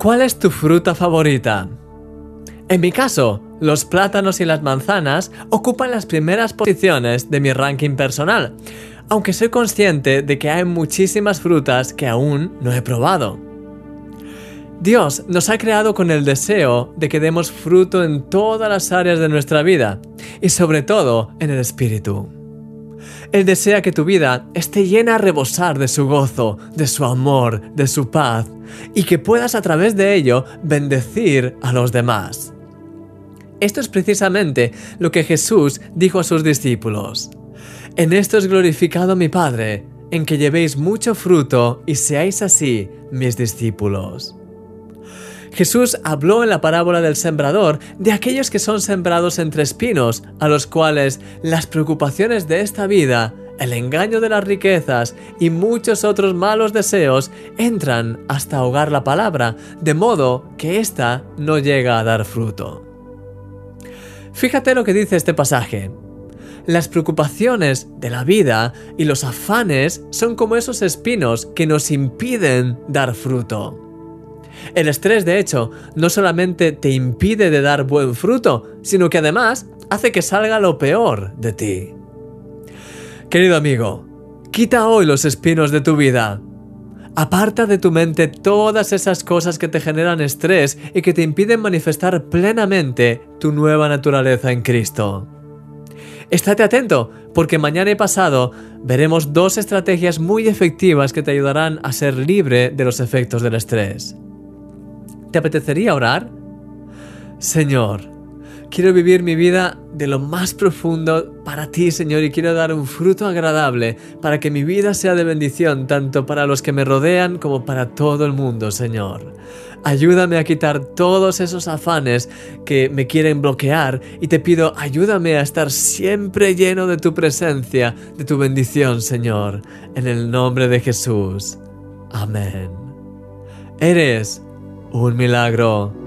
¿Cuál es tu fruta favorita? En mi caso, los plátanos y las manzanas ocupan las primeras posiciones de mi ranking personal, aunque soy consciente de que hay muchísimas frutas que aún no he probado. Dios nos ha creado con el deseo de que demos fruto en todas las áreas de nuestra vida y sobre todo en el espíritu. Él desea que tu vida esté llena a rebosar de su gozo, de su amor, de su paz, y que puedas a través de ello bendecir a los demás. Esto es precisamente lo que Jesús dijo a sus discípulos. En esto es glorificado mi Padre, en que llevéis mucho fruto y seáis así mis discípulos. Jesús habló en la parábola del sembrador de aquellos que son sembrados entre espinos, a los cuales las preocupaciones de esta vida, el engaño de las riquezas y muchos otros malos deseos entran hasta ahogar la palabra, de modo que ésta no llega a dar fruto. Fíjate lo que dice este pasaje. Las preocupaciones de la vida y los afanes son como esos espinos que nos impiden dar fruto. El estrés, de hecho, no solamente te impide de dar buen fruto, sino que además hace que salga lo peor de ti. Querido amigo, quita hoy los espinos de tu vida. Aparta de tu mente todas esas cosas que te generan estrés y que te impiden manifestar plenamente tu nueva naturaleza en Cristo. Estate atento, porque mañana y pasado veremos dos estrategias muy efectivas que te ayudarán a ser libre de los efectos del estrés. ¿Te apetecería orar? Señor, quiero vivir mi vida de lo más profundo para ti, Señor, y quiero dar un fruto agradable para que mi vida sea de bendición tanto para los que me rodean como para todo el mundo, Señor. Ayúdame a quitar todos esos afanes que me quieren bloquear y te pido ayúdame a estar siempre lleno de tu presencia, de tu bendición, Señor, en el nombre de Jesús. Amén. Eres un milagro.